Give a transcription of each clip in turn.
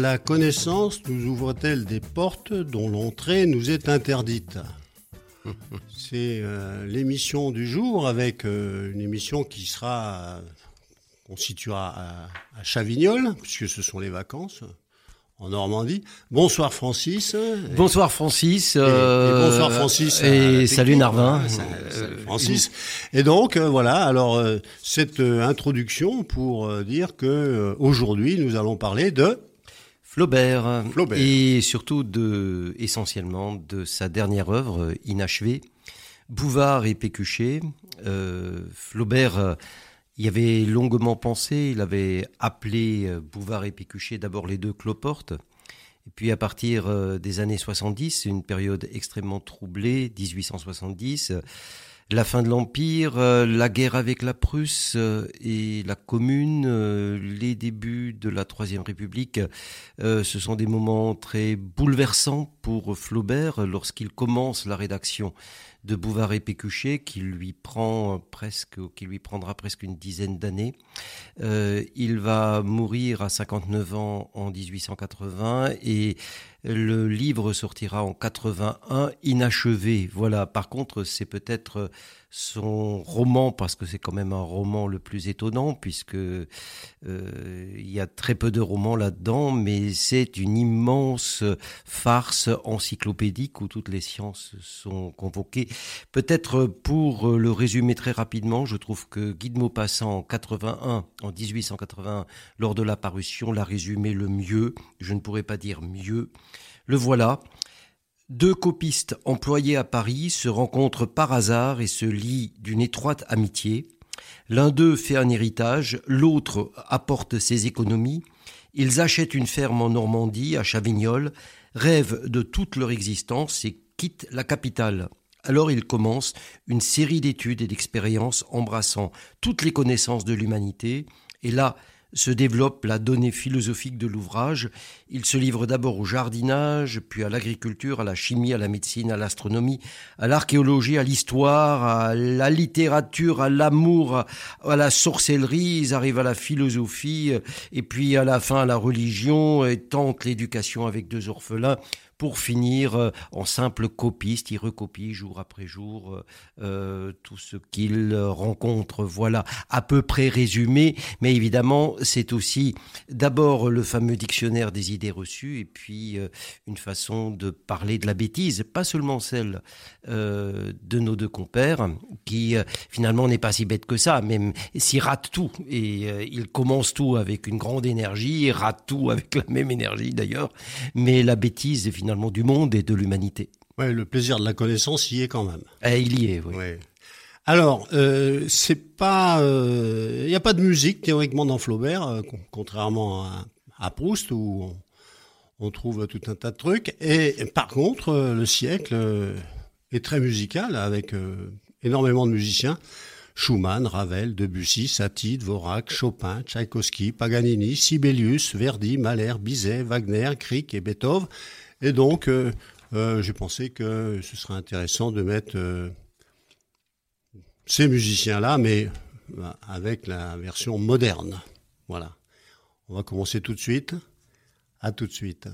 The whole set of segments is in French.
La connaissance nous ouvre-t-elle des portes dont l'entrée nous est interdite C'est euh, l'émission du jour avec euh, une émission qui sera, qu'on situera à, à Chavignol, puisque ce sont les vacances en Normandie. Bonsoir Francis. Bonsoir Francis. Et, et bonsoir Francis. Et salut Narvin. Euh, Francis. Et donc euh, voilà. Alors euh, cette introduction pour dire que aujourd'hui nous allons parler de Flaubert, Flaubert. et surtout de essentiellement de sa dernière œuvre inachevée, Bouvard et Pécuchet. Flaubert il avait longuement pensé, il avait appelé euh, Bouvard et Pécuchet d'abord les deux cloportes. Et puis à partir euh, des années 70, une période extrêmement troublée, 1870, la fin de l'Empire, euh, la guerre avec la Prusse et la Commune, les débuts de la Troisième République, ce sont des moments très bouleversants pour Flaubert lorsqu'il commence la rédaction de Bouvard et Pécuchet qui lui prend presque, qui lui prendra presque une dizaine d'années. Euh, il va mourir à 59 ans en 1880 et le livre sortira en 81, inachevé. Voilà. Par contre, c'est peut-être son roman, parce que c'est quand même un roman le plus étonnant, puisque euh, il y a très peu de romans là-dedans, mais c'est une immense farce encyclopédique où toutes les sciences sont convoquées. Peut-être pour le résumer très rapidement, je trouve que Guy de Maupassant en 81, en 1881, lors de la parution, l'a résumé le mieux. Je ne pourrais pas dire mieux. Le voilà. Deux copistes employés à Paris se rencontrent par hasard et se lient d'une étroite amitié. L'un d'eux fait un héritage, l'autre apporte ses économies. Ils achètent une ferme en Normandie, à Chavignol, rêvent de toute leur existence et quittent la capitale. Alors ils commencent une série d'études et d'expériences embrassant toutes les connaissances de l'humanité. Et là, se développe la donnée philosophique de l'ouvrage. Il se livre d'abord au jardinage, puis à l'agriculture, à la chimie, à la médecine, à l'astronomie, à l'archéologie, à l'histoire, à la littérature, à l'amour, à la sorcellerie. Ils arrivent à la philosophie, et puis à la fin à la religion, et tentent l'éducation avec deux orphelins pour finir euh, en simple copiste. Il recopie jour après jour euh, euh, tout ce qu'il rencontre. Voilà, à peu près résumé. Mais évidemment, c'est aussi d'abord le fameux dictionnaire des idées reçues et puis une façon de parler de la bêtise, pas seulement celle de nos deux compères, qui finalement n'est pas si bête que ça, même s'il rate tout. Et il commence tout avec une grande énergie, il rate tout avec la même énergie d'ailleurs. Mais la bêtise, finalement, du monde et de l'humanité. Ouais, le plaisir de la connaissance y est quand même. Eh, il y est, oui. Ouais. Alors, euh, c'est pas, il euh, n'y a pas de musique théoriquement dans Flaubert, euh, contrairement à, à, Proust où on, on, trouve tout un tas de trucs. Et, et par contre, euh, le siècle est très musical avec énormément de musiciens. Schumann, Ravel, Debussy, Satie, Dvorak, Chopin, Tchaïkovski, Paganini, Sibelius, Verdi, Mahler, Bizet, Wagner, Grieg et Beethoven. Et donc, euh, euh, j'ai pensé que ce serait intéressant de mettre euh, ces musiciens-là, mais avec la version moderne. Voilà. On va commencer tout de suite. À tout de suite.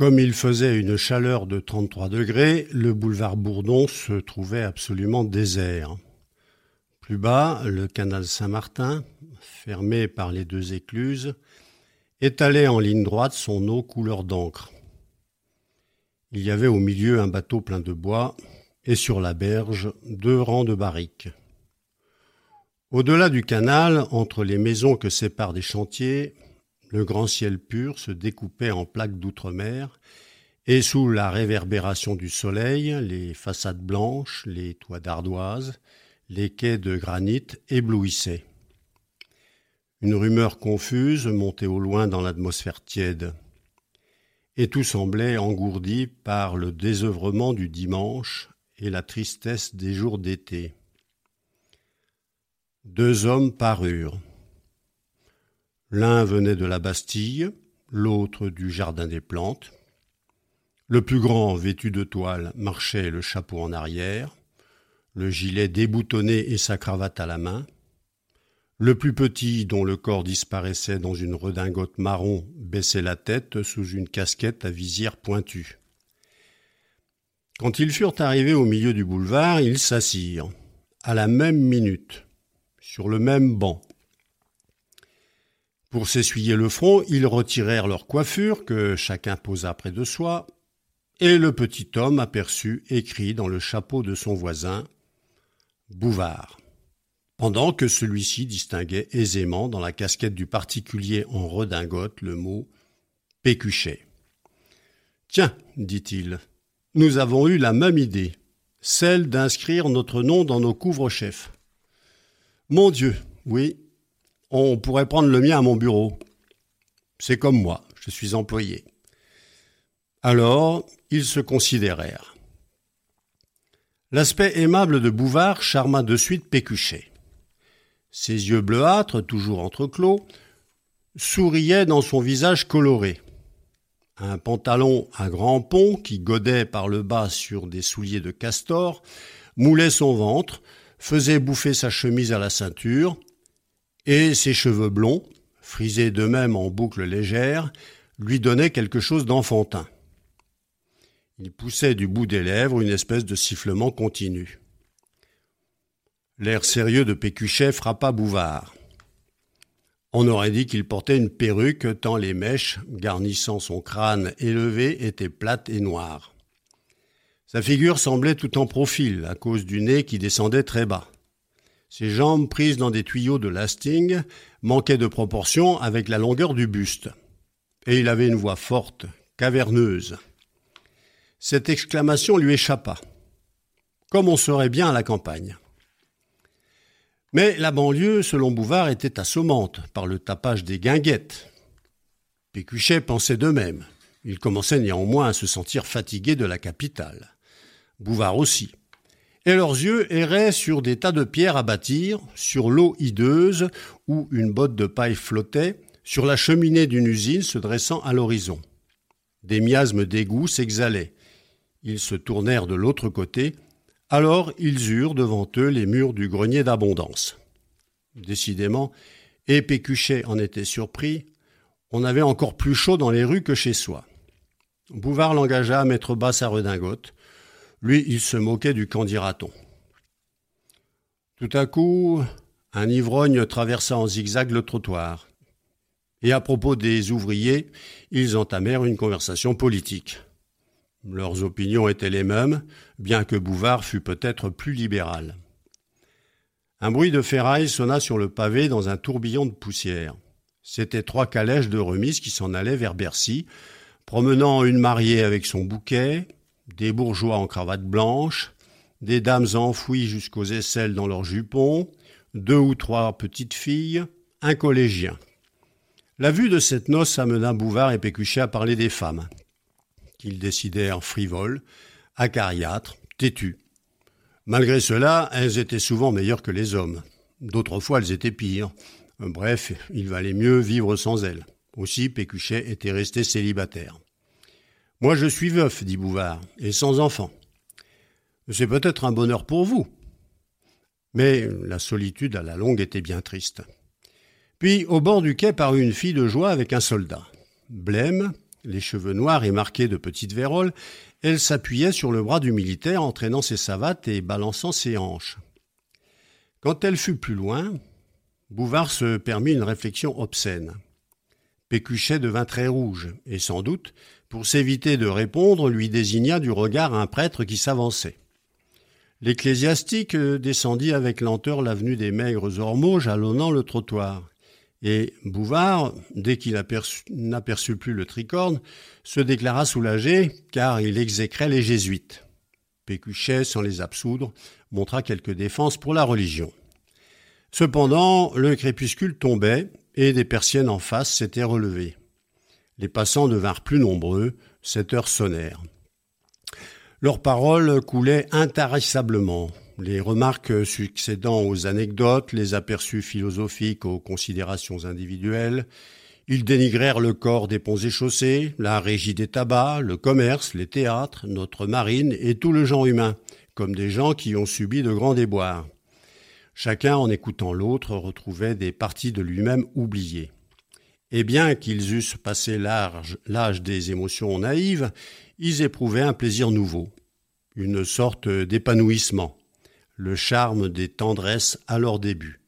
Comme il faisait une chaleur de 33 degrés, le boulevard Bourdon se trouvait absolument désert. Plus bas, le canal Saint-Martin, fermé par les deux écluses, étalait en ligne droite son eau couleur d'encre. Il y avait au milieu un bateau plein de bois, et sur la berge deux rangs de barriques. Au-delà du canal, entre les maisons que séparent des chantiers, le grand ciel pur se découpait en plaques d'outre-mer, et sous la réverbération du soleil, les façades blanches, les toits d'ardoise, les quais de granit éblouissaient. Une rumeur confuse montait au loin dans l'atmosphère tiède, et tout semblait engourdi par le désœuvrement du dimanche et la tristesse des jours d'été. Deux hommes parurent. L'un venait de la Bastille, l'autre du Jardin des Plantes. Le plus grand, vêtu de toile, marchait le chapeau en arrière, le gilet déboutonné et sa cravate à la main. Le plus petit, dont le corps disparaissait dans une redingote marron, baissait la tête sous une casquette à visière pointue. Quand ils furent arrivés au milieu du boulevard, ils s'assirent, à la même minute, sur le même banc. Pour s'essuyer le front, ils retirèrent leur coiffure que chacun posa près de soi, et le petit homme aperçut écrit dans le chapeau de son voisin Bouvard, pendant que celui-ci distinguait aisément dans la casquette du particulier en redingote le mot Pécuchet. Tiens, dit-il, nous avons eu la même idée, celle d'inscrire notre nom dans nos couvre-chefs. Mon Dieu, oui, on pourrait prendre le mien à mon bureau. C'est comme moi, je suis employé. Alors, ils se considérèrent. L'aspect aimable de Bouvard charma de suite Pécuchet. Ses yeux bleuâtres, toujours entreclos, souriaient dans son visage coloré. Un pantalon à grands ponts qui godait par le bas sur des souliers de castor moulait son ventre, faisait bouffer sa chemise à la ceinture, et ses cheveux blonds, frisés d'eux-mêmes en boucles légères, lui donnaient quelque chose d'enfantin. Il poussait du bout des lèvres une espèce de sifflement continu. L'air sérieux de Pécuchet frappa Bouvard. On aurait dit qu'il portait une perruque tant les mèches, garnissant son crâne élevé, étaient plates et noires. Sa figure semblait tout en profil à cause du nez qui descendait très bas. Ses jambes prises dans des tuyaux de lasting manquaient de proportion avec la longueur du buste. Et il avait une voix forte, caverneuse. Cette exclamation lui échappa. Comme on serait bien à la campagne. Mais la banlieue, selon Bouvard, était assommante par le tapage des guinguettes. Pécuchet pensait de même. Il commençait néanmoins à se sentir fatigué de la capitale. Bouvard aussi et leurs yeux erraient sur des tas de pierres à bâtir, sur l'eau hideuse où une botte de paille flottait, sur la cheminée d'une usine se dressant à l'horizon. Des miasmes d'égout s'exhalaient. Ils se tournèrent de l'autre côté, alors ils eurent devant eux les murs du grenier d'abondance. Décidément, et Pécuchet en était surpris, on avait encore plus chaud dans les rues que chez soi. Bouvard l'engagea à mettre bas sa redingote, lui, il se moquait du candidaton. Tout à coup, un ivrogne traversa en zigzag le trottoir. Et à propos des ouvriers, ils entamèrent une conversation politique. Leurs opinions étaient les mêmes, bien que Bouvard fût peut-être plus libéral. Un bruit de ferraille sonna sur le pavé dans un tourbillon de poussière. C'étaient trois calèches de remise qui s'en allaient vers Bercy, promenant une mariée avec son bouquet, des bourgeois en cravate blanche, des dames enfouies jusqu'aux aisselles dans leurs jupons, deux ou trois petites filles, un collégien. La vue de cette noce amena Bouvard et Pécuchet à parler des femmes, qu'ils décidèrent frivoles, acariâtres, têtues. Malgré cela, elles étaient souvent meilleures que les hommes. D'autres fois, elles étaient pires. Bref, il valait mieux vivre sans elles. Aussi, Pécuchet était resté célibataire. Moi, je suis veuf, dit Bouvard, et sans enfant. C'est peut-être un bonheur pour vous. Mais la solitude à la longue était bien triste. Puis, au bord du quai parut une fille de joie avec un soldat. Blême, Les cheveux noirs et marqués de petites véroles, elle s'appuyait sur le bras du militaire, entraînant ses savates et balançant ses hanches. Quand elle fut plus loin, Bouvard se permit une réflexion obscène. Pécuchet devint très rouge, et sans doute, pour s'éviter de répondre, lui désigna du regard un prêtre qui s'avançait. L'ecclésiastique descendit avec lenteur l'avenue des maigres ormeaux jalonnant le trottoir. Et Bouvard, dès qu'il n'aperçut plus le tricorne, se déclara soulagé, car il exécrait les jésuites. Pécuchet, sans les absoudre, montra quelques défenses pour la religion. Cependant, le crépuscule tombait, et des persiennes en face s'étaient relevées. Les passants devinrent plus nombreux, sept heures sonnèrent. Leurs paroles coulaient intarissablement, les remarques succédant aux anecdotes, les aperçus philosophiques aux considérations individuelles. Ils dénigrèrent le corps des ponts et chaussées, la régie des tabacs, le commerce, les théâtres, notre marine et tout le genre humain, comme des gens qui ont subi de grands déboires. Chacun, en écoutant l'autre, retrouvait des parties de lui-même oubliées. Et bien qu'ils eussent passé l'âge des émotions naïves, ils éprouvaient un plaisir nouveau, une sorte d'épanouissement, le charme des tendresses à leur début.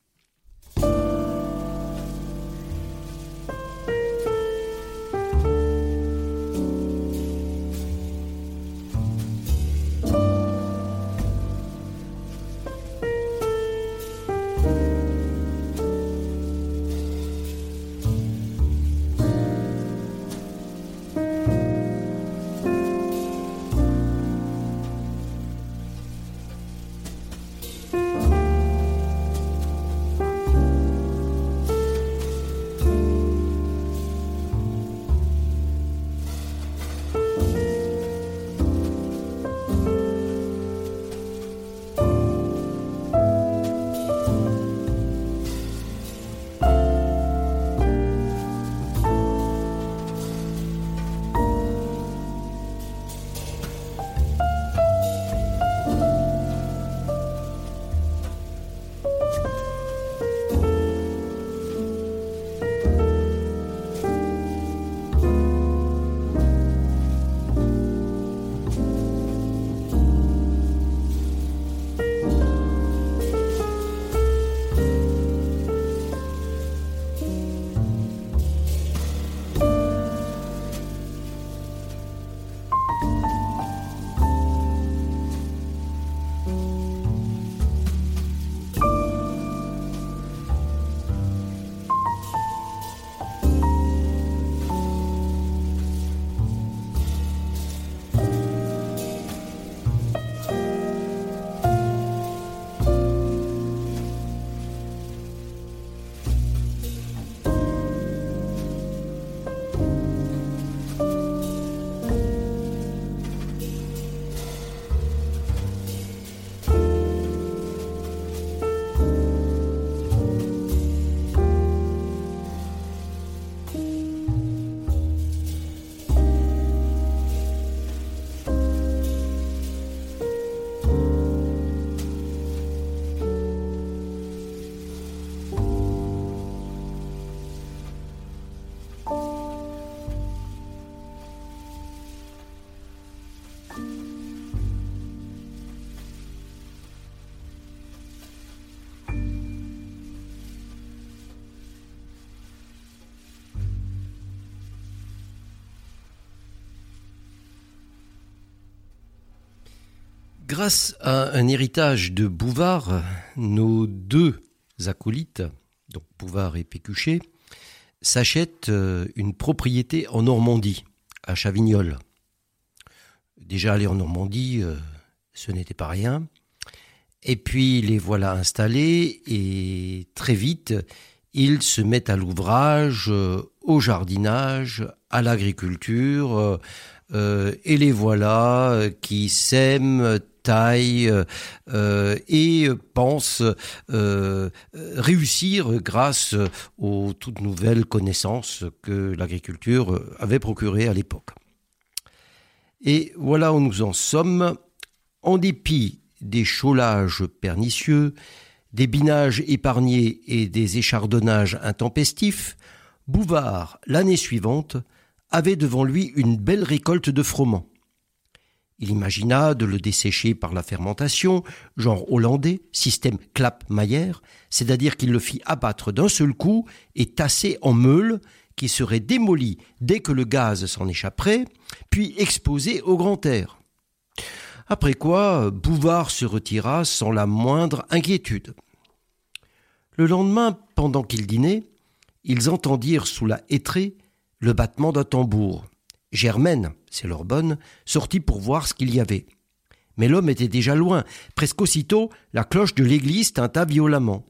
Grâce à un héritage de Bouvard, nos deux acolytes, donc Bouvard et Pécuchet, s'achètent euh, une propriété en Normandie, à Chavignol. Déjà aller en Normandie, euh, ce n'était pas rien. Et puis les voilà installés et très vite, ils se mettent à l'ouvrage, euh, au jardinage, à l'agriculture, et les voilà qui sèment, euh, euh, et pense euh, réussir grâce aux toutes nouvelles connaissances que l'agriculture avait procurées à l'époque. Et voilà où nous en sommes. En dépit des chaulages pernicieux, des binages épargnés et des échardonnages intempestifs, Bouvard, l'année suivante, avait devant lui une belle récolte de froment. Il imagina de le dessécher par la fermentation, genre hollandais, système Klapp-Mayer, c'est-à-dire qu'il le fit abattre d'un seul coup et tasser en meule, qui serait démoli dès que le gaz s'en échapperait, puis exposé au grand air. Après quoi, Bouvard se retira sans la moindre inquiétude. Le lendemain, pendant qu'ils dînaient, ils entendirent sous la hêtrée le battement d'un tambour. Germaine, c'est leur bonne, sortit pour voir ce qu'il y avait. Mais l'homme était déjà loin. Presque aussitôt, la cloche de l'église tinta violemment.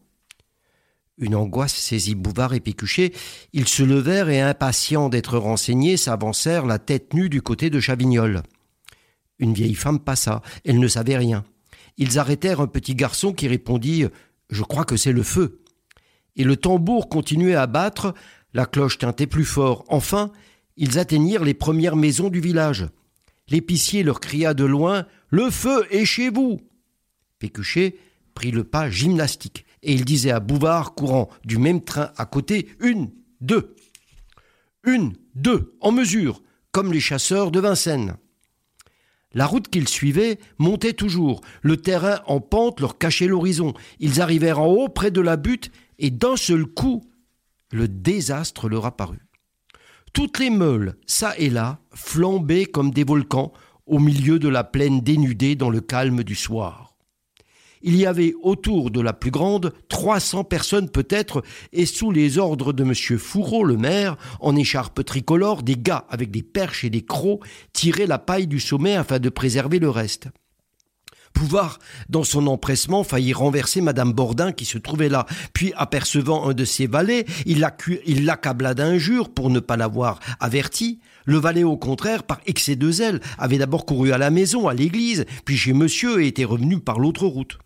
Une angoisse saisit Bouvard et Pécuchet. Ils se levèrent et, impatients d'être renseignés, s'avancèrent la tête nue du côté de Chavignol. Une vieille femme passa. Elle ne savait rien. Ils arrêtèrent un petit garçon qui répondit Je crois que c'est le feu. Et le tambour continuait à battre, la cloche tintait plus fort. Enfin, ils atteignirent les premières maisons du village. L'épicier leur cria de loin Le feu est chez vous Pécuchet prit le pas gymnastique et il disait à Bouvard, courant du même train à côté Une, deux. Une, deux, en mesure, comme les chasseurs de Vincennes. La route qu'ils suivaient montait toujours. Le terrain en pente leur cachait l'horizon. Ils arrivèrent en haut, près de la butte, et d'un seul coup, le désastre leur apparut. Toutes les meules, ça et là, flambaient comme des volcans au milieu de la plaine dénudée dans le calme du soir. Il y avait autour de la plus grande trois cents personnes peut-être, et sous les ordres de M. Fourreau, le maire, en écharpe tricolore, des gars avec des perches et des crocs tiraient la paille du sommet afin de préserver le reste. Pouvard, dans son empressement, faillit renverser Madame Bordin qui se trouvait là. Puis, apercevant un de ses valets, il l'accabla d'injures pour ne pas l'avoir averti. Le valet, au contraire, par excès de zèle, avait d'abord couru à la maison, à l'église, puis chez monsieur et était revenu par l'autre route.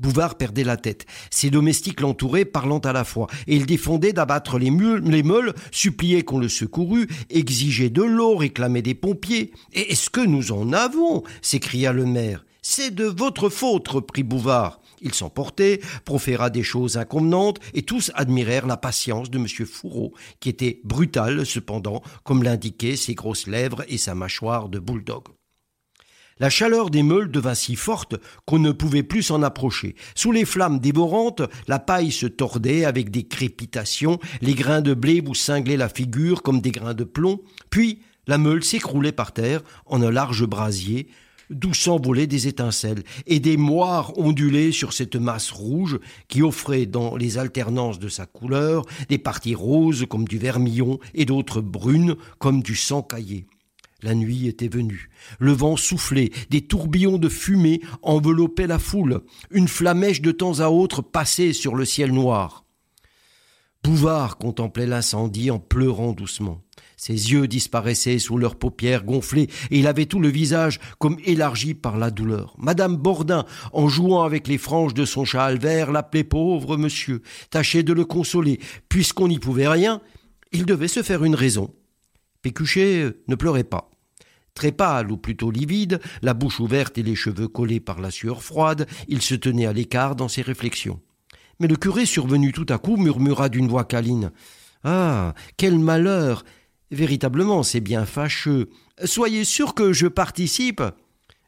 Bouvard perdait la tête. Ses domestiques l'entouraient, parlant à la fois, et il défendait d'abattre les, les meules, suppliait qu'on le secourût, exigeait de l'eau, réclamait des pompiers. Et est-ce que nous en avons? s'écria le maire. C'est de votre faute, reprit Bouvard. Il s'emportait, proféra des choses inconvenantes, et tous admirèrent la patience de M. Fourreau, qui était brutal cependant, comme l'indiquaient ses grosses lèvres et sa mâchoire de bouledogue. La chaleur des meules devint si forte qu'on ne pouvait plus s'en approcher. Sous les flammes dévorantes, la paille se tordait avec des crépitations, les grains de blé vous cinglaient la figure comme des grains de plomb, puis la meule s'écroulait par terre en un large brasier, d'où s'envolaient des étincelles, et des moires ondulaient sur cette masse rouge qui offrait dans les alternances de sa couleur des parties roses comme du vermillon et d'autres brunes comme du sang caillé. La nuit était venue. Le vent soufflait, des tourbillons de fumée enveloppaient la foule. Une flamèche de temps à autre passait sur le ciel noir. Bouvard contemplait l'incendie en pleurant doucement. Ses yeux disparaissaient sous leurs paupières gonflées, et il avait tout le visage comme élargi par la douleur. Madame Bordin, en jouant avec les franges de son châle vert, l'appelait pauvre monsieur, tâchait de le consoler. Puisqu'on n'y pouvait rien, il devait se faire une raison. Pécuchet ne pleurait pas. Très pâle, ou plutôt livide, la bouche ouverte et les cheveux collés par la sueur froide, il se tenait à l'écart dans ses réflexions. Mais le curé, survenu tout à coup, murmura d'une voix câline. Ah. Quel malheur. Véritablement, c'est bien fâcheux. Soyez sûr que je participe.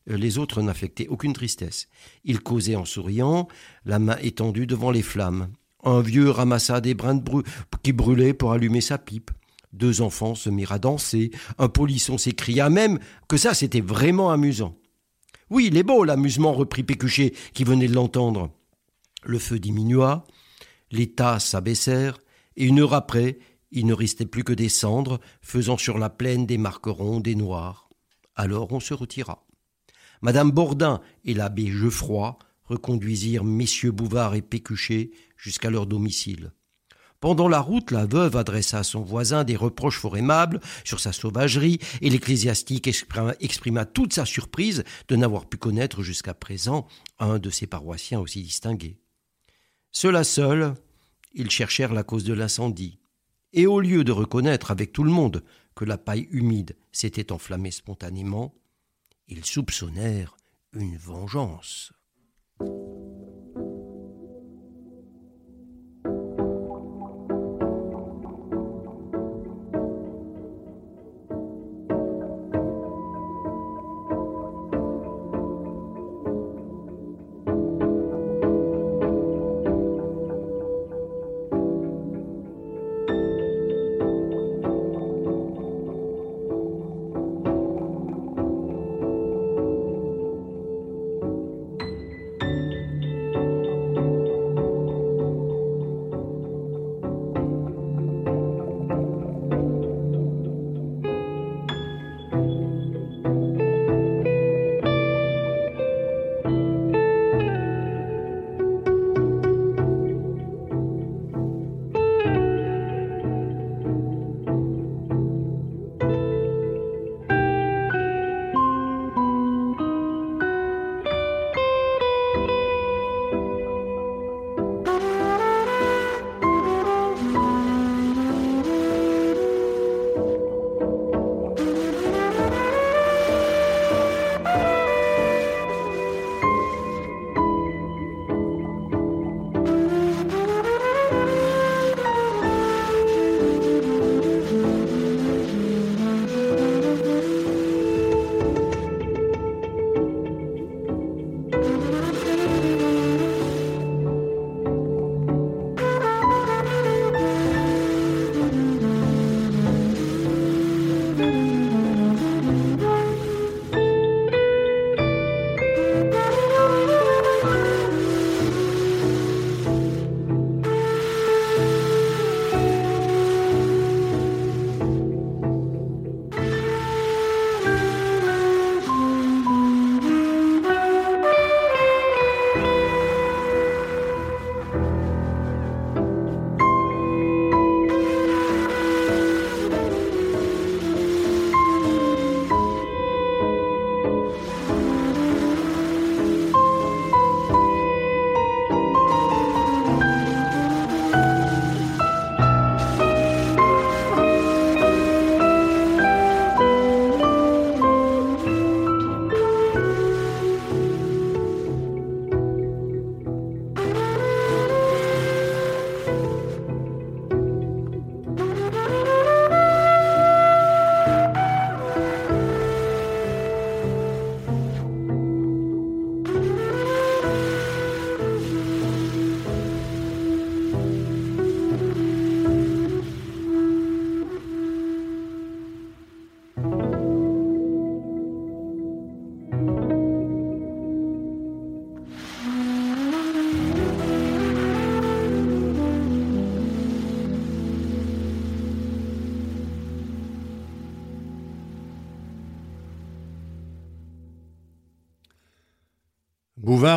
Les autres n'affectaient aucune tristesse. Ils causaient en souriant, la main étendue devant les flammes. Un vieux ramassa des brins de qui brûlaient pour allumer sa pipe. Deux enfants se mirent à danser. Un polisson s'écria même que ça c'était vraiment amusant. Oui, il est beau l'amusement, reprit Pécuchet, qui venait de l'entendre. Le feu diminua, les tas s'abaissèrent, et une heure après, il ne restait plus que des cendres, faisant sur la plaine des marques rondes et noires. Alors on se retira. Madame Bordin et l'abbé Geoffroy reconduisirent messieurs Bouvard et Pécuchet jusqu'à leur domicile. Pendant la route, la veuve adressa à son voisin des reproches fort aimables sur sa sauvagerie, et l'ecclésiastique exprima, toute sa surprise de n'avoir pu connaître jusqu'à présent un de ses paroissiens aussi distingués. Ceux-là seuls, ils cherchèrent la cause de l'incendie, et au lieu de reconnaître avec tout le monde que la paille humide s'était enflammée spontanément, ils soupçonnèrent une vengeance.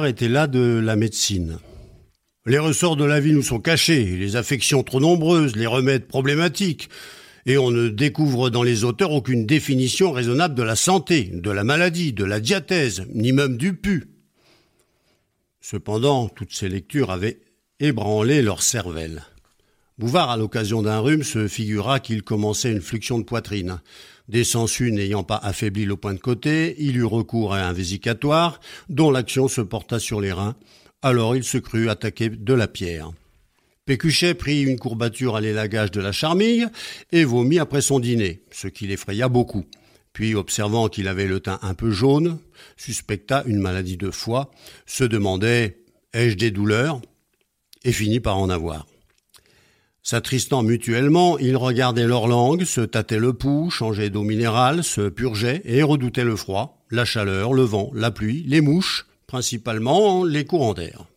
Était là de la médecine. Les ressorts de la vie nous sont cachés, les affections trop nombreuses, les remèdes problématiques, et on ne découvre dans les auteurs aucune définition raisonnable de la santé, de la maladie, de la diathèse, ni même du pu. Cependant, toutes ces lectures avaient ébranlé leur cervelle. Bouvard, à l'occasion d'un rhume, se figura qu'il commençait une fluxion de poitrine. Des n'ayant pas affaibli le point de côté, il eut recours à un vésicatoire, dont l'action se porta sur les reins. Alors il se crut attaqué de la pierre. Pécuchet prit une courbature à l'élagage de la charmille et vomit après son dîner, ce qui l'effraya beaucoup. Puis, observant qu'il avait le teint un peu jaune, suspecta une maladie de foie, se demandait Ai-je des douleurs? et finit par en avoir. S'attristant mutuellement, ils regardaient leur langue, se tâtaient le pouls, changeaient d'eau minérale, se purgeaient et redoutaient le froid, la chaleur, le vent, la pluie, les mouches, principalement les courants d'air.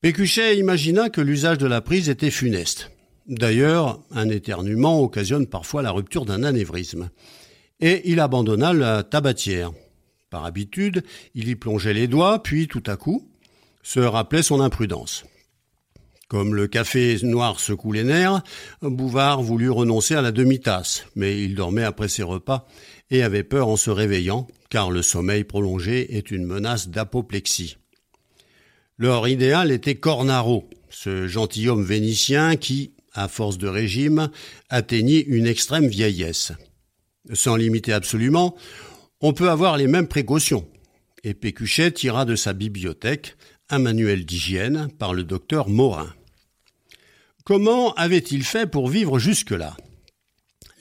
Pécuchet imagina que l'usage de la prise était funeste. D'ailleurs, un éternuement occasionne parfois la rupture d'un anévrisme. Et il abandonna la tabatière. Par habitude, il y plongeait les doigts, puis tout à coup, se rappelait son imprudence. Comme le café noir secoue les nerfs, Bouvard voulut renoncer à la demi-tasse, mais il dormait après ses repas et avait peur en se réveillant, car le sommeil prolongé est une menace d'apoplexie. Leur idéal était Cornaro, ce gentilhomme vénitien qui, à force de régime, atteignit une extrême vieillesse. Sans limiter absolument, on peut avoir les mêmes précautions. Et Pécuchet tira de sa bibliothèque un manuel d'hygiène par le docteur Morin. Comment avaient-ils fait pour vivre jusque-là?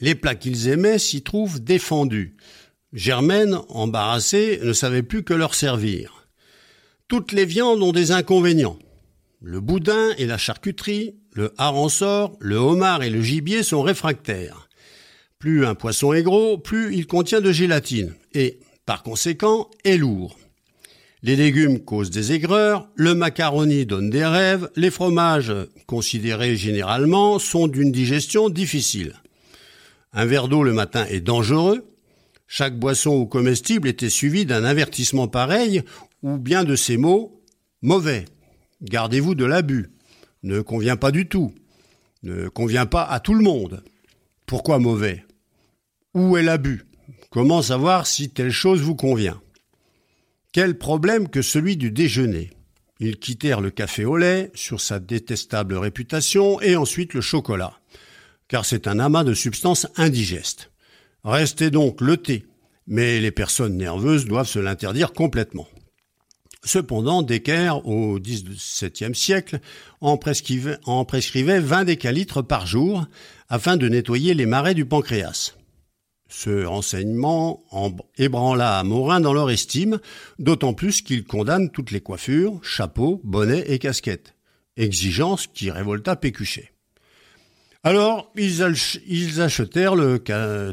Les plats qu'ils aimaient s'y trouvent défendus. Germaine, embarrassée, ne savait plus que leur servir. Toutes les viandes ont des inconvénients. Le boudin et la charcuterie, le hareng-sort, le homard et le gibier sont réfractaires. Plus un poisson est gros, plus il contient de gélatine et, par conséquent, est lourd. Les légumes causent des aigreurs, le macaroni donne des rêves, les fromages, considérés généralement, sont d'une digestion difficile. Un verre d'eau le matin est dangereux. Chaque boisson ou comestible était suivi d'un avertissement pareil ou bien de ces mots mauvais. Gardez-vous de l'abus. Ne convient pas du tout. Ne convient pas à tout le monde. Pourquoi mauvais? Où est l'abus? Comment savoir si telle chose vous convient? Quel problème que celui du déjeuner. Ils quittèrent le café au lait sur sa détestable réputation et ensuite le chocolat, car c'est un amas de substances indigestes. Restait donc le thé, mais les personnes nerveuses doivent se l'interdire complètement. Cependant, Decker, au XVIIe siècle, en prescrivait, en prescrivait 20 décalitres par jour afin de nettoyer les marais du pancréas. Ce renseignement ébranla Morin dans leur estime, d'autant plus qu'il condamne toutes les coiffures, chapeaux, bonnets et casquettes. Exigence qui révolta Pécuchet. Alors, ils, achetèrent le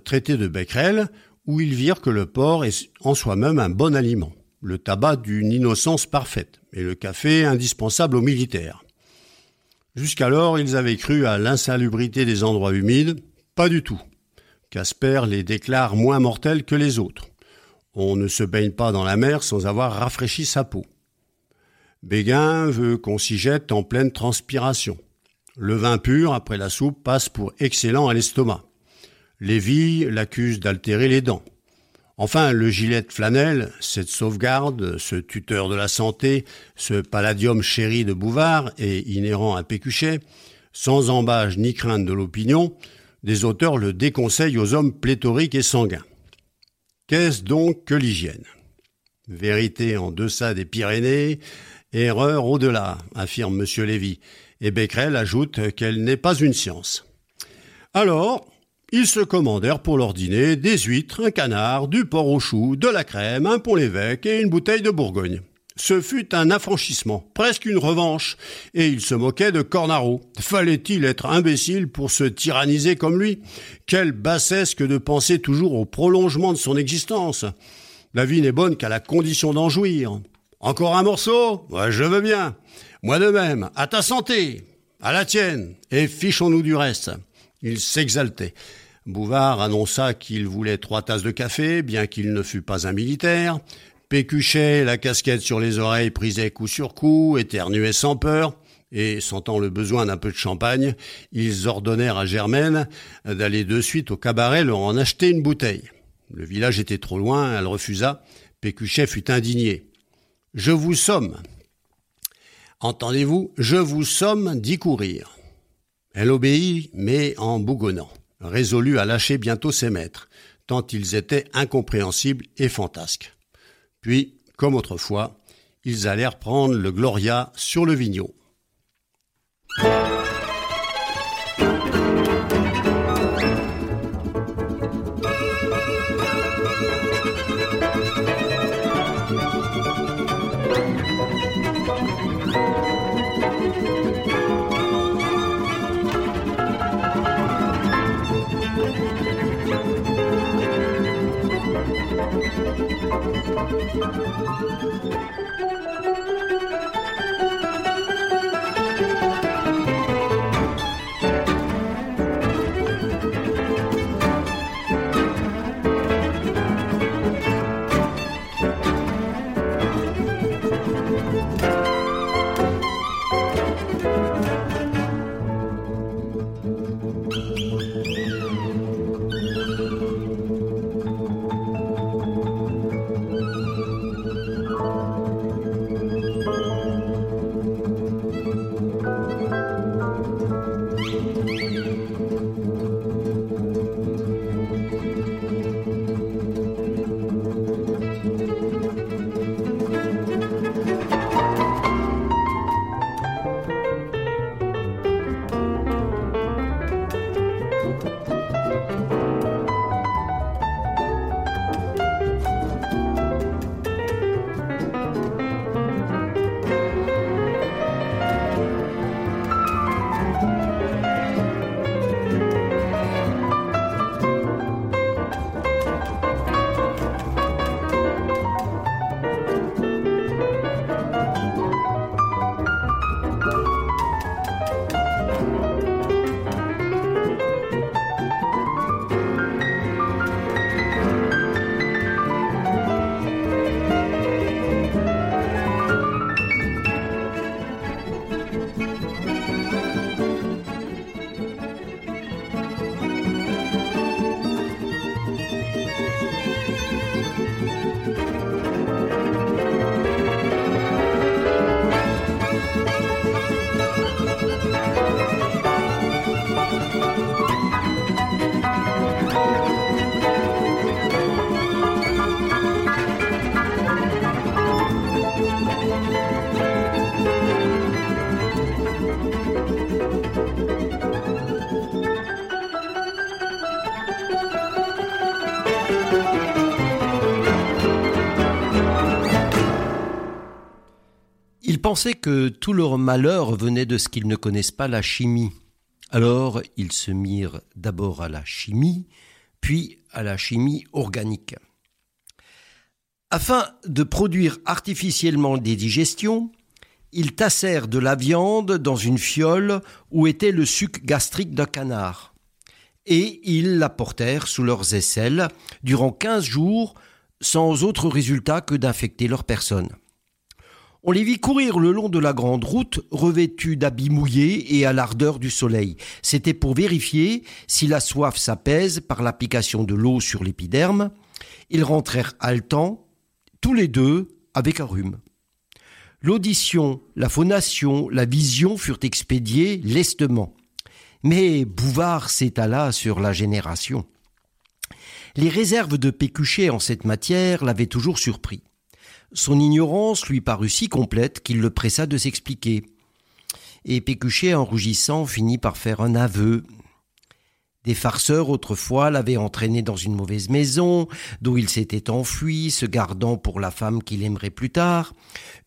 traité de Becquerel, où ils virent que le porc est en soi-même un bon aliment, le tabac d'une innocence parfaite, et le café indispensable aux militaires. Jusqu'alors, ils avaient cru à l'insalubrité des endroits humides, pas du tout. Casper les déclare moins mortels que les autres. On ne se baigne pas dans la mer sans avoir rafraîchi sa peau. Béguin veut qu'on s'y jette en pleine transpiration. Le vin pur, après la soupe, passe pour excellent à l'estomac. Lévy l'accuse d'altérer les dents. Enfin, le gilet de flanelle, cette sauvegarde, ce tuteur de la santé, ce palladium chéri de Bouvard et inhérent à Pécuchet, sans embâge ni crainte de l'opinion, des auteurs le déconseillent aux hommes pléthoriques et sanguins. Qu'est-ce donc que l'hygiène? Vérité en deçà des Pyrénées, erreur au-delà, affirme M. Lévy, et Becquerel ajoute qu'elle n'est pas une science. Alors, ils se commandèrent pour leur dîner des huîtres, un canard, du porc au chou, de la crème, un pont l'évêque et une bouteille de Bourgogne. Ce fut un affranchissement, presque une revanche, et il se moquait de Cornaro. Fallait-il être imbécile pour se tyranniser comme lui? Quelle bassesse que de penser toujours au prolongement de son existence La vie n'est bonne qu'à la condition d'en jouir. Encore un morceau? Je veux bien. Moi de même. À ta santé À la tienne Et fichons-nous du reste. Il s'exaltait. Bouvard annonça qu'il voulait trois tasses de café, bien qu'il ne fût pas un militaire. Pécuchet, la casquette sur les oreilles, prisait coup sur coup, éternuait sans peur, et, sentant le besoin d'un peu de champagne, ils ordonnèrent à Germaine d'aller de suite au cabaret leur en acheter une bouteille. Le village était trop loin, elle refusa. Pécuchet fut indigné. Je vous somme. Entendez-vous, je vous somme d'y courir. Elle obéit, mais en bougonnant, résolue à lâcher bientôt ses maîtres, tant ils étaient incompréhensibles et fantasques. Puis, comme autrefois, ils allèrent prendre le Gloria sur le Vigneault. Pensaient que tout leur malheur venait de ce qu'ils ne connaissent pas la chimie. Alors ils se mirent d'abord à la chimie, puis à la chimie organique. Afin de produire artificiellement des digestions, ils tassèrent de la viande dans une fiole où était le suc gastrique d'un canard. Et ils la portèrent sous leurs aisselles durant quinze jours sans autre résultat que d'infecter leur personne. On les vit courir le long de la grande route, revêtus d'habits mouillés et à l'ardeur du soleil. C'était pour vérifier si la soif s'apaise par l'application de l'eau sur l'épiderme. Ils rentrèrent haletants, tous les deux avec un rhume. L'audition, la phonation, la vision furent expédiées lestement. Mais Bouvard s'étala sur la génération. Les réserves de Pécuchet en cette matière l'avaient toujours surpris. Son ignorance lui parut si complète qu'il le pressa de s'expliquer. Et Pécuchet, en rougissant, finit par faire un aveu. Des farceurs autrefois l'avaient entraîné dans une mauvaise maison, d'où il s'était enfui, se gardant pour la femme qu'il aimerait plus tard.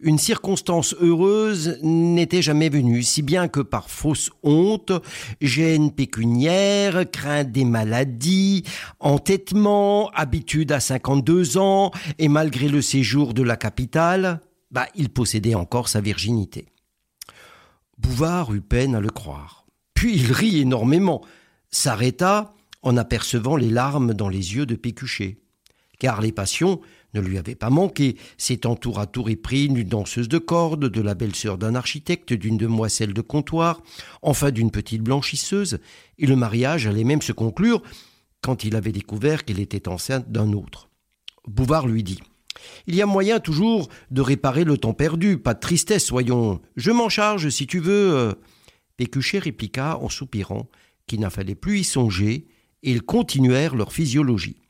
Une circonstance heureuse n'était jamais venue, si bien que par fausse honte, gêne pécuniaire, crainte des maladies, entêtement, habitude à 52 ans, et malgré le séjour de la capitale, bah, il possédait encore sa virginité. Bouvard eut peine à le croire. Puis il rit énormément s'arrêta en apercevant les larmes dans les yeux de Pécuchet. car les passions ne lui avaient pas manqué, s'étant tour à tour épris d'une danseuse de corde, de la belle-sœur d'un architecte, d'une demoiselle de comptoir, enfin d'une petite blanchisseuse, et le mariage allait même se conclure quand il avait découvert qu'elle était enceinte d'un autre. Bouvard lui dit Il y a moyen toujours de réparer le temps perdu, pas de tristesse, soyons. Je m'en charge si tu veux. Pécuchet répliqua en soupirant qu'il n'en fallait plus y songer, ils continuèrent leur physiologie.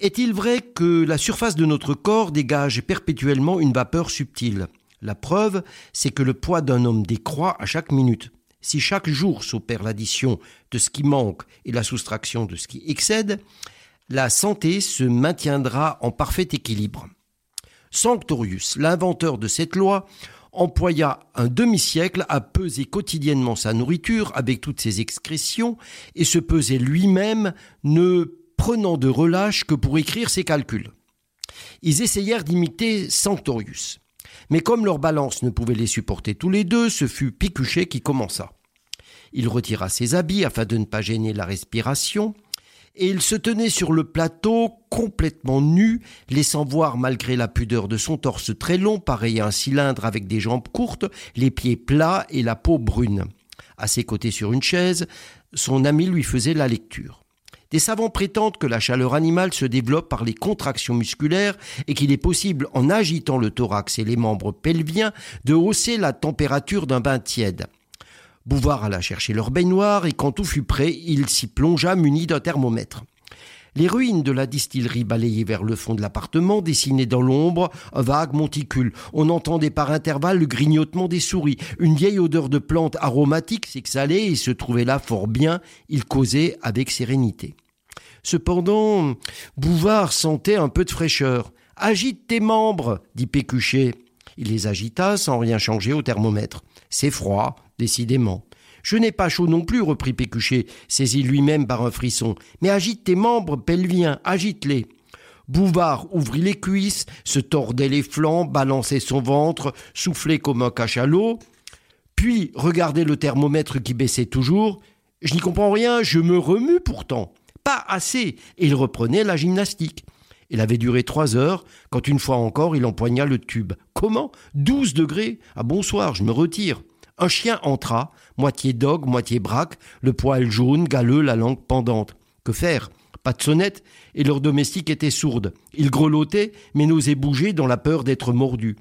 Est-il vrai que la surface de notre corps dégage perpétuellement une vapeur subtile? La preuve, c'est que le poids d'un homme décroît à chaque minute. Si chaque jour s'opère l'addition de ce qui manque et la soustraction de ce qui excède, la santé se maintiendra en parfait équilibre. Sanctorius, l'inventeur de cette loi, employa un demi-siècle à peser quotidiennement sa nourriture avec toutes ses excrétions et se pesait lui-même, ne prenant de relâche que pour écrire ses calculs. Ils essayèrent d'imiter Sanctorius. Mais comme leur balance ne pouvait les supporter tous les deux, ce fut Pécuchet qui commença. Il retira ses habits afin de ne pas gêner la respiration, et il se tenait sur le plateau complètement nu, laissant voir malgré la pudeur de son torse très long, pareil à un cylindre avec des jambes courtes, les pieds plats et la peau brune. À ses côtés sur une chaise, son ami lui faisait la lecture. Des savants prétendent que la chaleur animale se développe par les contractions musculaires et qu'il est possible, en agitant le thorax et les membres pelviens, de hausser la température d'un bain tiède. Bouvard alla chercher leur baignoire et quand tout fut prêt, il s'y plongea muni d'un thermomètre. Les ruines de la distillerie balayées vers le fond de l'appartement dessinaient dans l'ombre un vague monticule. On entendait par intervalles le grignotement des souris. Une vieille odeur de plantes aromatiques s'exhalait et se trouvait là fort bien. Il causait avec sérénité. Cependant, Bouvard sentait un peu de fraîcheur. Agite tes membres, dit Pécuchet. Il les agita sans rien changer au thermomètre. C'est froid, décidément. Je n'ai pas chaud non plus, reprit Pécuchet, saisi lui-même par un frisson. Mais agite tes membres pelviens, agite-les. Bouvard ouvrit les cuisses, se tordait les flancs, balançait son ventre, soufflait comme un cachalot, puis regardait le thermomètre qui baissait toujours. Je n'y comprends rien, je me remue pourtant. Pas assez. Et il reprenait la gymnastique. Il avait duré trois heures, quand une fois encore il empoigna le tube. Comment? Douze degrés? Ah bonsoir, je me retire. Un chien entra, moitié dogue, moitié braque, le poil jaune, galeux, la langue pendante. Que faire? Pas de sonnette, et leur domestique était sourde. Il grelottait, mais n'osait bouger dans la peur d'être mordu.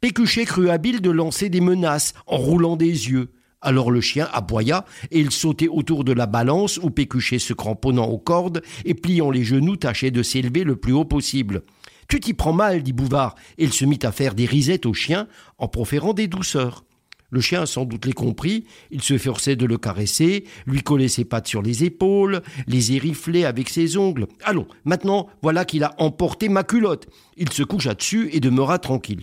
Pécuchet crut habile de lancer des menaces en roulant des yeux. Alors le chien aboya, et il sautait autour de la balance où Pécuchet se cramponnant aux cordes et pliant les genoux tâchait de s'élever le plus haut possible. Tu t'y prends mal, dit Bouvard, et il se mit à faire des risettes au chien en proférant des douceurs. Le chien sans doute les compris, il se forçait de le caresser, lui collait ses pattes sur les épaules, les ériflait avec ses ongles. Allons, maintenant, voilà qu'il a emporté ma culotte. Il se coucha dessus et demeura tranquille.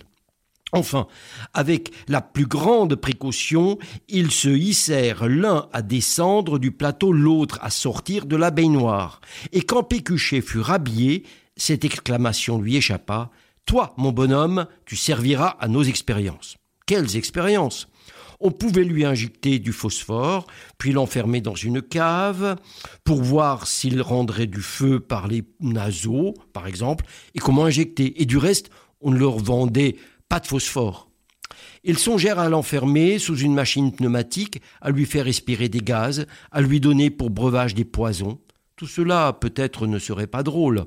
Enfin, avec la plus grande précaution, ils se hissèrent l'un à descendre du plateau, l'autre à sortir de la baignoire. Et quand Pécuchet fut rhabillé, cette exclamation lui échappa. Toi, mon bonhomme, tu serviras à nos expériences. Quelles expériences on pouvait lui injecter du phosphore, puis l'enfermer dans une cave pour voir s'il rendrait du feu par les naseaux, par exemple, et comment injecter. Et du reste, on ne leur vendait pas de phosphore. Ils songèrent à l'enfermer sous une machine pneumatique, à lui faire respirer des gaz, à lui donner pour breuvage des poisons. Tout cela peut-être ne serait pas drôle.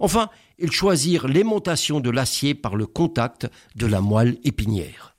Enfin, ils choisirent l'aimantation de l'acier par le contact de la moelle épinière.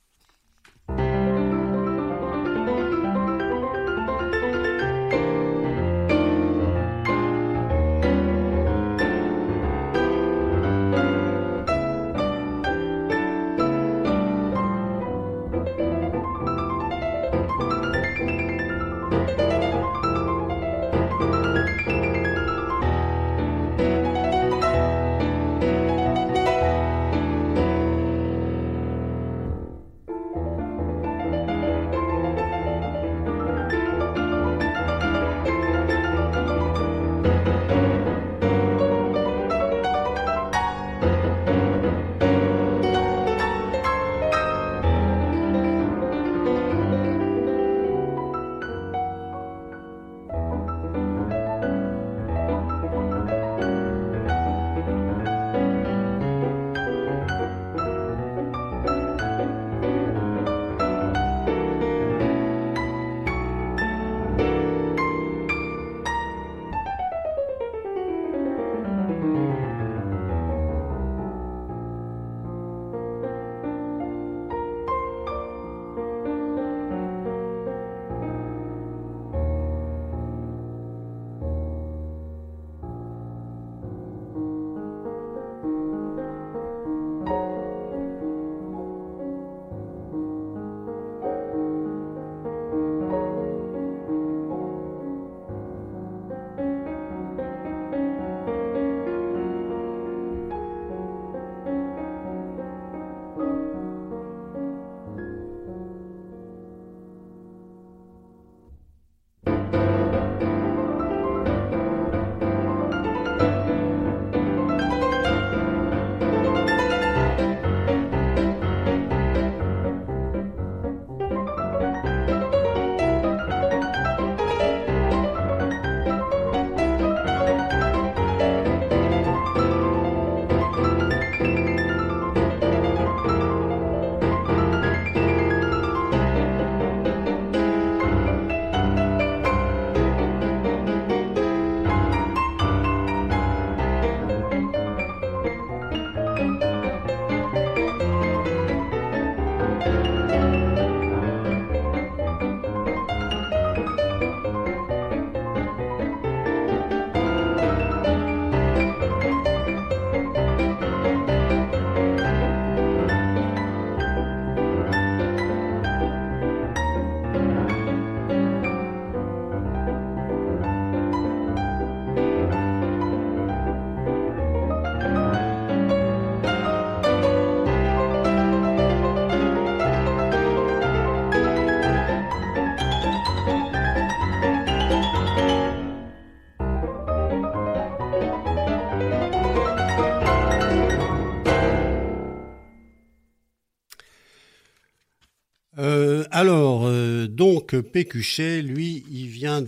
Euh, Pécuchet, lui, il vient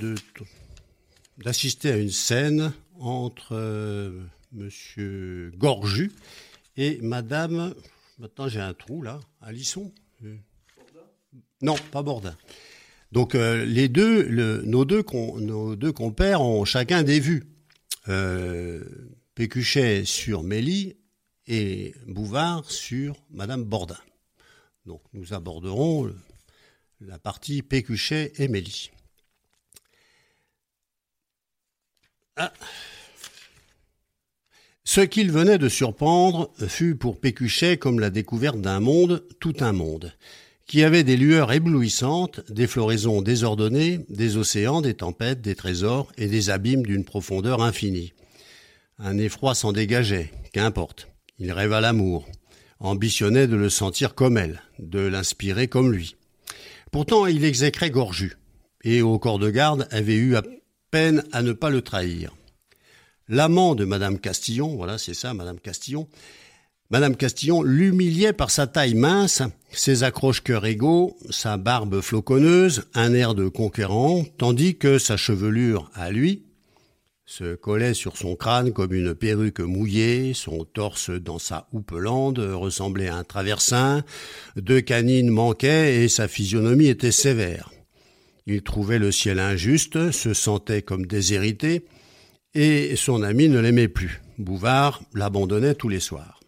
d'assister à une scène entre euh, Monsieur Gorju et Madame. Maintenant, j'ai un trou là. Alisson. Non, pas Bordin. Donc euh, les deux, nos, deux compères ont chacun des vues. Euh, Pécuchet sur Mélie et Bouvard sur Madame Bordin. Donc nous aborderons la partie Pécuchet et Mélie. Ah. Ce qu'il venait de surprendre fut pour Pécuchet comme la découverte d'un monde, tout un monde qui avait des lueurs éblouissantes, des floraisons désordonnées, des océans, des tempêtes, des trésors et des abîmes d'une profondeur infinie. Un effroi s'en dégageait, qu'importe. Il rêva l'amour, ambitionnait de le sentir comme elle, de l'inspirer comme lui. Pourtant, il exécrait Gorju, et au corps de garde avait eu à peine à ne pas le trahir. L'amant de Madame Castillon, voilà, c'est ça, Madame Castillon, Madame Castillon l'humiliait par sa taille mince, ses accroches-cœurs égaux, sa barbe floconneuse, un air de conquérant, tandis que sa chevelure, à lui, se collait sur son crâne comme une perruque mouillée, son torse dans sa houppelande ressemblait à un traversin, deux canines manquaient et sa physionomie était sévère. Il trouvait le ciel injuste, se sentait comme déshérité, et son ami ne l'aimait plus. Bouvard l'abandonnait tous les soirs.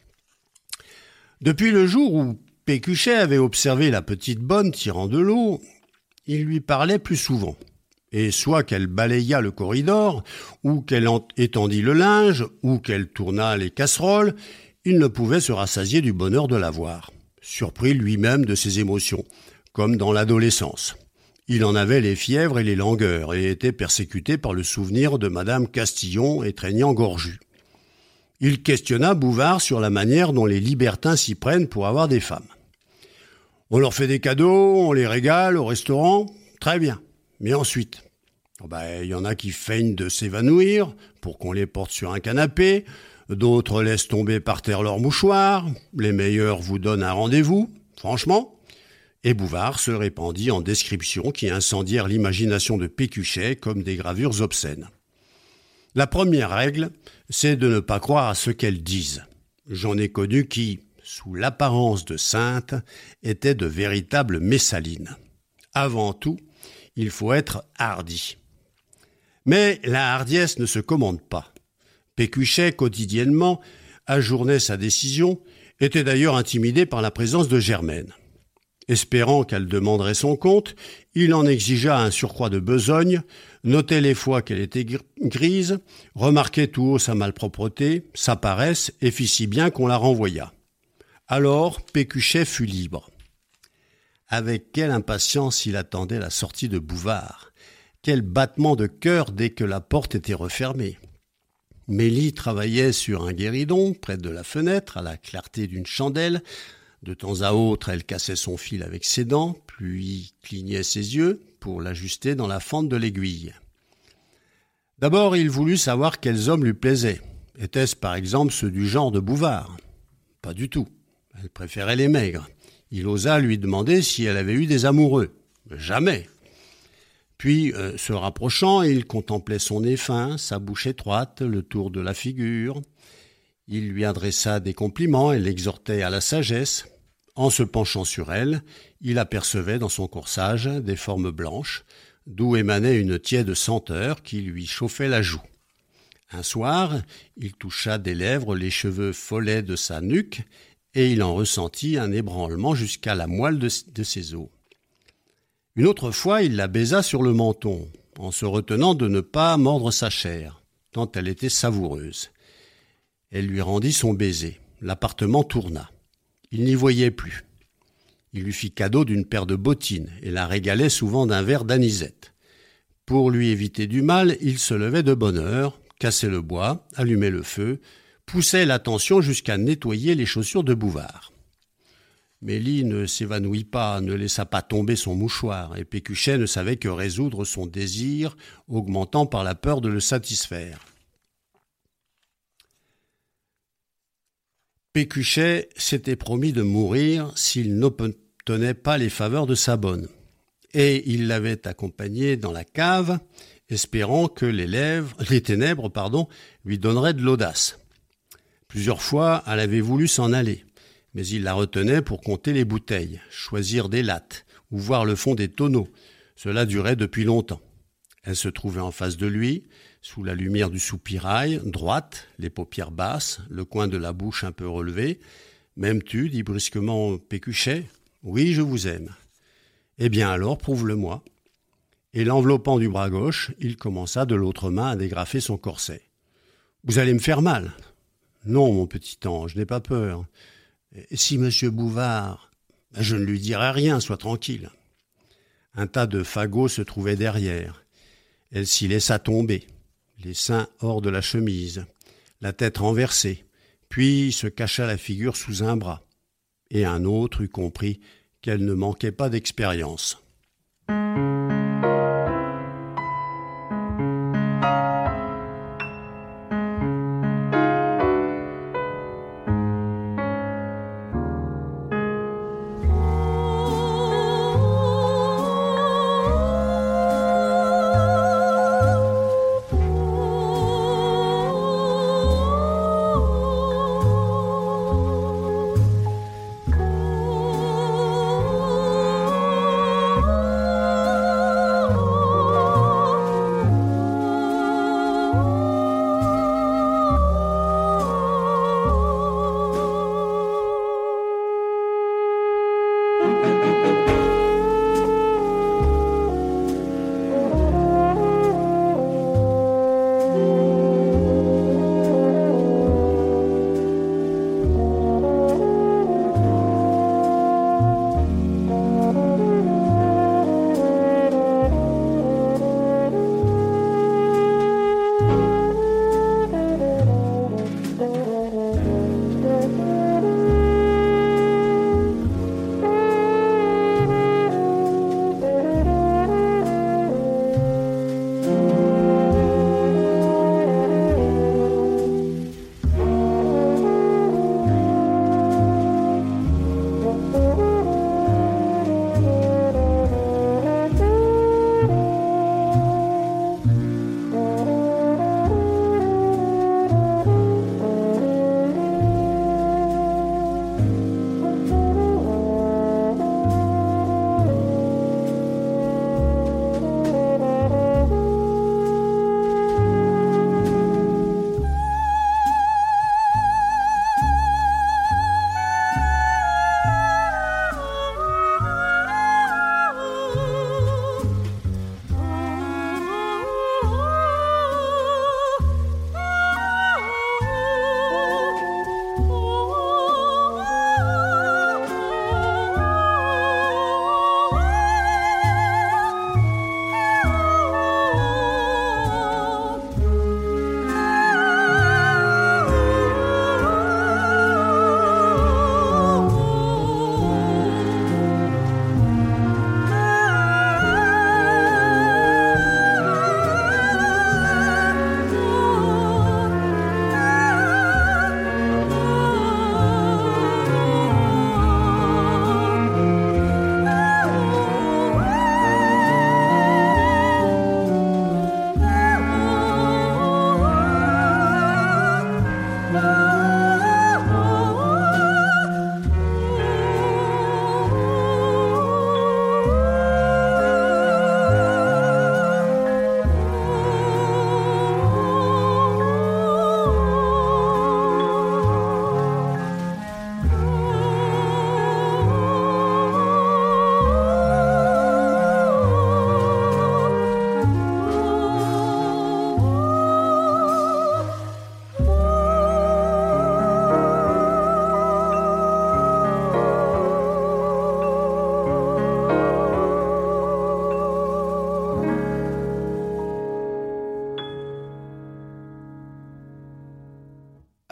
Depuis le jour où Pécuchet avait observé la petite bonne tirant de l'eau, il lui parlait plus souvent. Et soit qu'elle balaya le corridor, ou qu'elle étendit le linge, ou qu'elle tourna les casseroles, il ne pouvait se rassasier du bonheur de la voir, surpris lui-même de ses émotions, comme dans l'adolescence. Il en avait les fièvres et les langueurs, et était persécuté par le souvenir de Madame Castillon étreignant Gorju. Il questionna Bouvard sur la manière dont les libertins s'y prennent pour avoir des femmes. On leur fait des cadeaux, on les régale au restaurant, très bien. Mais ensuite, oh ben, il y en a qui feignent de s'évanouir pour qu'on les porte sur un canapé, d'autres laissent tomber par terre leurs mouchoirs, les meilleurs vous donnent un rendez-vous, franchement. Et Bouvard se répandit en descriptions qui incendièrent l'imagination de Pécuchet comme des gravures obscènes. La première règle, c'est de ne pas croire à ce qu'elles disent. J'en ai connu qui, sous l'apparence de saintes, étaient de véritables messalines. Avant tout, il faut être hardi. Mais la hardiesse ne se commande pas. Pécuchet, quotidiennement, ajournait sa décision, était d'ailleurs intimidé par la présence de Germaine. Espérant qu'elle demanderait son compte, il en exigea un surcroît de besogne, notait les fois qu'elle était grise, remarquait tout haut sa malpropreté, sa paresse, et fit si bien qu'on la renvoya. Alors Pécuchet fut libre. Avec quelle impatience il attendait la sortie de Bouvard. Quel battement de cœur dès que la porte était refermée. Mélie travaillait sur un guéridon près de la fenêtre à la clarté d'une chandelle, de temps à autre, elle cassait son fil avec ses dents, puis clignait ses yeux pour l'ajuster dans la fente de l'aiguille. D'abord, il voulut savoir quels hommes lui plaisaient. Étaient-ce par exemple ceux du genre de Bouvard? Pas du tout. Elle préférait les maigres. Il osa lui demander si elle avait eu des amoureux. Jamais. Puis, euh, se rapprochant, il contemplait son nez fin, sa bouche étroite, le tour de la figure. Il lui adressa des compliments et l'exhortait à la sagesse. En se penchant sur elle, il apercevait dans son corsage des formes blanches, d'où émanait une tiède senteur qui lui chauffait la joue. Un soir, il toucha des lèvres les cheveux follets de sa nuque, et il en ressentit un ébranlement jusqu'à la moelle de, ses os. Une autre fois, il la baisa sur le menton, en se retenant de ne pas mordre sa chair, tant elle était savoureuse. Elle lui rendit son baiser. L'appartement tourna. Il n'y voyait plus. Il lui fit cadeau d'une paire de bottines et la régalait souvent d'un verre d'anisette. Pour lui éviter du mal, il se levait de bonne heure, cassait le bois, allumait le feu, poussait l'attention jusqu'à nettoyer les chaussures de Bouvard. Mélie ne s'évanouit pas, ne laissa pas tomber son mouchoir, et Pécuchet ne savait que résoudre son désir, augmentant par la peur de le satisfaire. Pécuchet s'était promis de mourir s'il n'obtenait pas les faveurs de sa bonne. Et il l'avait accompagnée dans la cave, espérant que les, lèvres, les ténèbres pardon, lui donneraient de l'audace. Plusieurs fois, elle avait voulu s'en aller, mais il la retenait pour compter les bouteilles, choisir des lattes ou voir le fond des tonneaux. Cela durait depuis longtemps. Elle se trouvait en face de lui, sous la lumière du soupirail, droite, les paupières basses, le coin de la bouche un peu relevé. M'aimes-tu dit brusquement Pécuchet? Oui, je vous aime. Eh bien alors, prouve-le-moi. Et l'enveloppant du bras gauche, il commença de l'autre main à dégrafer son corset. Vous allez me faire mal. Non, mon petit ange, n'aie pas peur. Si monsieur Bouvard. Je ne lui dirai rien, sois tranquille. Un tas de fagots se trouvait derrière. Elle s'y laissa tomber, les seins hors de la chemise, la tête renversée, puis se cacha la figure sous un bras. Et un autre eut compris qu'elle ne manquait pas d'expérience.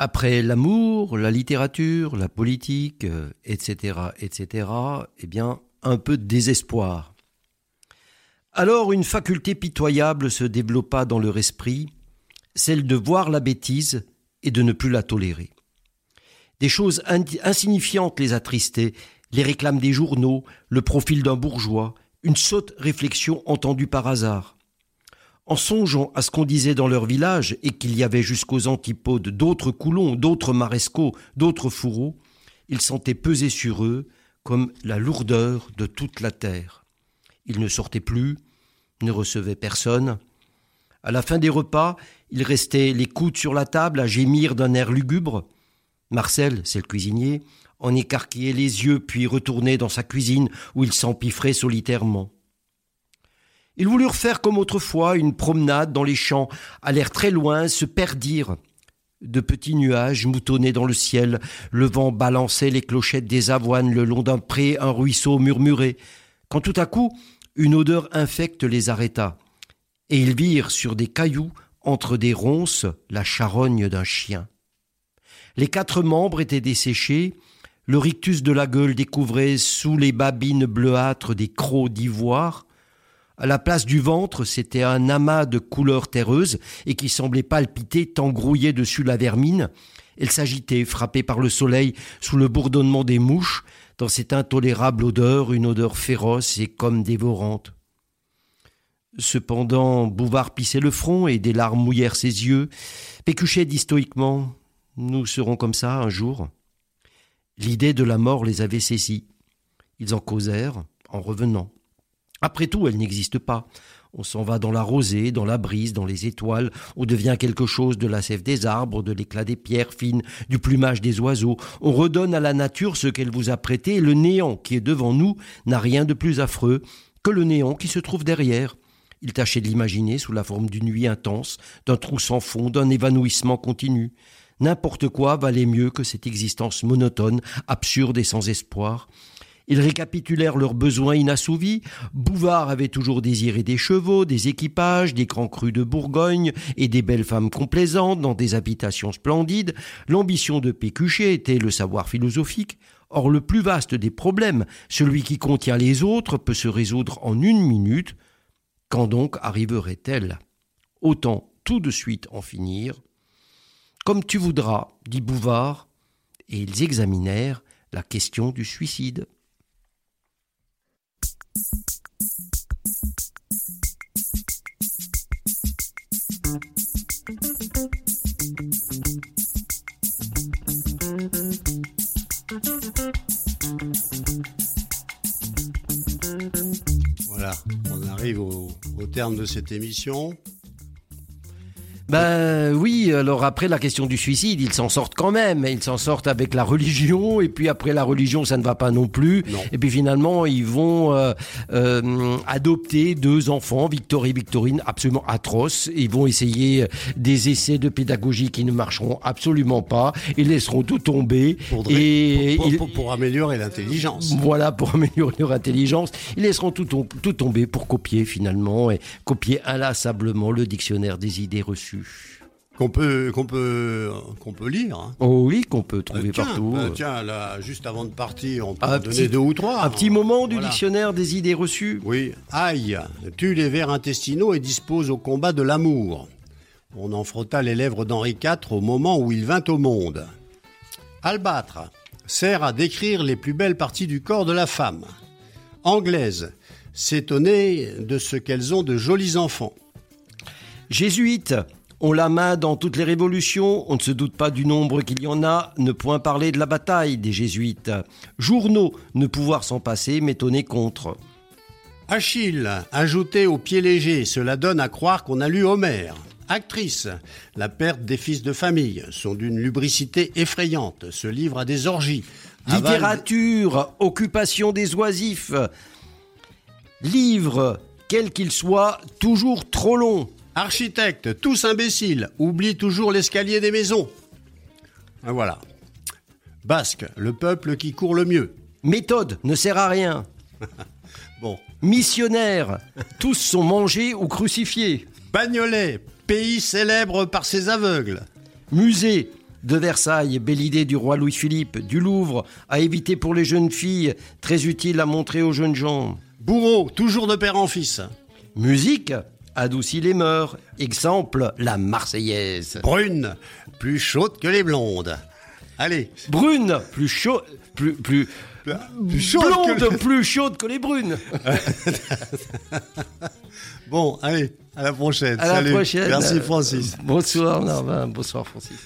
Après l'amour, la littérature, la politique, etc., euh, etc., eh bien, un peu de désespoir. Alors une faculté pitoyable se développa dans leur esprit, celle de voir la bêtise et de ne plus la tolérer. Des choses insignifiantes les attristaient, les réclames des journaux, le profil d'un bourgeois, une sotte réflexion entendue par hasard. En songeant à ce qu'on disait dans leur village et qu'il y avait jusqu'aux antipodes d'autres coulons, d'autres marescaux, d'autres fourreaux, ils sentaient peser sur eux comme la lourdeur de toute la terre. Ils ne sortaient plus, ne recevaient personne. À la fin des repas, ils restaient les coudes sur la table à gémir d'un air lugubre. Marcel, c'est le cuisinier, en écarquillait les yeux puis retournait dans sa cuisine où il s'empiffrait solitairement. Ils voulurent faire comme autrefois une promenade dans les champs, l'air très loin, se perdirent. De petits nuages moutonnaient dans le ciel, le vent balançait les clochettes des avoines le long d'un pré, un ruisseau murmurait. Quand tout à coup, une odeur infecte les arrêta, et ils virent sur des cailloux, entre des ronces, la charogne d'un chien. Les quatre membres étaient desséchés, le rictus de la gueule découvrait sous les babines bleuâtres des crocs d'ivoire. À la place du ventre, c'était un amas de couleurs terreuses et qui semblait palpiter tant grouillé dessus la vermine. Elle s'agitait, frappée par le soleil, sous le bourdonnement des mouches, dans cette intolérable odeur, une odeur féroce et comme dévorante. Cependant, Bouvard pissait le front et des larmes mouillèrent ses yeux. Pécuchet dit stoïquement Nous serons comme ça un jour. L'idée de la mort les avait saisis. Ils en causèrent en revenant. Après tout, elle n'existe pas. On s'en va dans la rosée, dans la brise, dans les étoiles, on devient quelque chose de la sève des arbres, de l'éclat des pierres fines, du plumage des oiseaux. On redonne à la nature ce qu'elle vous a prêté, et le néant qui est devant nous n'a rien de plus affreux que le néant qui se trouve derrière. Il tâchait de l'imaginer sous la forme d'une nuit intense, d'un trou sans fond, d'un évanouissement continu. N'importe quoi valait mieux que cette existence monotone, absurde et sans espoir. Ils récapitulèrent leurs besoins inassouvis. Bouvard avait toujours désiré des chevaux, des équipages, des grands crus de Bourgogne et des belles femmes complaisantes dans des habitations splendides. L'ambition de Pécuchet était le savoir philosophique. Or, le plus vaste des problèmes, celui qui contient les autres, peut se résoudre en une minute. Quand donc arriverait-elle? Autant tout de suite en finir comme tu voudras, dit Bouvard, et ils examinèrent la question du suicide. Voilà, on arrive au, terme de cette émission. Ben oui, alors après la question du suicide, ils s'en sortent quand même. Ils s'en sortent avec la religion, et puis après la religion, ça ne va pas non plus. Et puis finalement, ils vont euh, euh, adopter deux enfants, Victor et Victorine, absolument atroces. Ils vont essayer des essais de pédagogie qui ne marcheront absolument pas. Ils laisseront tout tomber. Pour, et pour, ils- pour- pour améliorer l'intelligence. voilà, pour améliorer leur intelligence. Ils laisseront tout, tout tomber pour copier finalement, et copier inlassablement le dictionnaire des idées reçues. Qu'on peut, qu'on peut, qu'on peut lire. hein. Oh oui, qu'on peut trouver Euh, tiens, partout. bah, tiens, là, juste avant de partir, on peut donner petit- deux ou trois. Un petit moment du Voilà. dictionnaire des idées reçues. Oui. Aïe tue les vers intestinaux et dispose au combat de l'amour. On en frotta les lèvres d'Henri IV au moment où il vint au monde. Albâtre sert à décrire les plus belles parties du corps de la femme. Anglaise s'étonner de ce qu'elles ont de jolis enfants. Jésuites, ont la main dans toutes les révolutions, on ne se doute pas du nombre qu'il y en a, ne point parler de la bataille des jésuites. Journaux, ne pouvoir s'en passer, m'étonner contre. Achille, ajouté au pied léger, cela donne à croire qu'on a lu Homère. Actrice, la perte des fils de famille sont d'une lubricité effrayante, se livre à des orgies. avale- Littérature, occupation des oisifs. Livre, quel qu'il soit, toujours trop long. Architecte, tous imbéciles, oublie toujours l'escalier des maisons. Ah, Voilà. Basque, le peuple qui court le mieux. Méthode, ne sert à rien. Bon. Missionnaires, tous sont mangés ou crucifiés. Bagnolet, pays célèbre par ses aveugles. Musée de Versailles, belle idée du roi Louis-Philippe, du Louvre, à éviter pour les jeunes filles, très utile à montrer aux jeunes gens. Bourreau, toujours de père en fils. Musique adoucit les mœurs. Exemple, la Marseillaise. Brune, plus chaude que les blondes. Allez. Brune, plus chaud, plus plus Plus chaude blonde, que les- plus chaude que les brunes. Bon, allez, à la prochaine. À la prochaine. Merci Francis. Bonsoir Narvin, bonsoir Francis.